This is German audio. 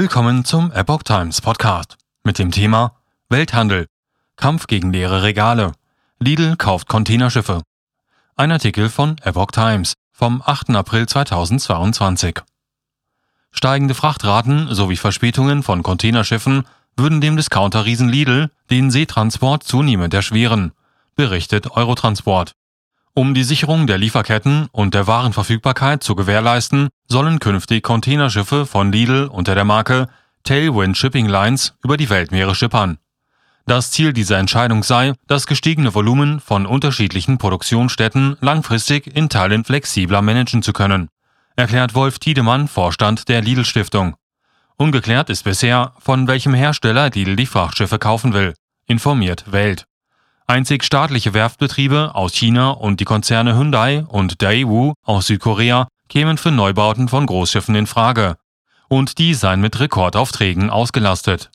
Willkommen zum Epoch Times Podcast mit dem Thema Welthandel. Kampf gegen leere Regale. Lidl kauft Containerschiffe. Ein Artikel von Epoch Times vom 8. April 2022. Steigende Frachtraten sowie Verspätungen von Containerschiffen würden dem Discounter-Riesen Lidl den Seetransport zunehmend erschweren, berichtet Eurotransport. Um die Sicherung der Lieferketten und der Warenverfügbarkeit zu gewährleisten, sollen künftig Containerschiffe von Lidl unter der Marke Tailwind Shipping Lines über die Weltmeere schippern. Das Ziel dieser Entscheidung sei, das gestiegene Volumen von unterschiedlichen Produktionsstätten langfristig in Teilen flexibler managen zu können, erklärt Wolf Tiedemann, Vorstand der Lidl Stiftung. Ungeklärt ist bisher, von welchem Hersteller Lidl die Frachtschiffe kaufen will, informiert Welt. Einzig staatliche Werftbetriebe aus China und die Konzerne Hyundai und Daewoo aus Südkorea kämen für Neubauten von Großschiffen in Frage. Und die seien mit Rekordaufträgen ausgelastet.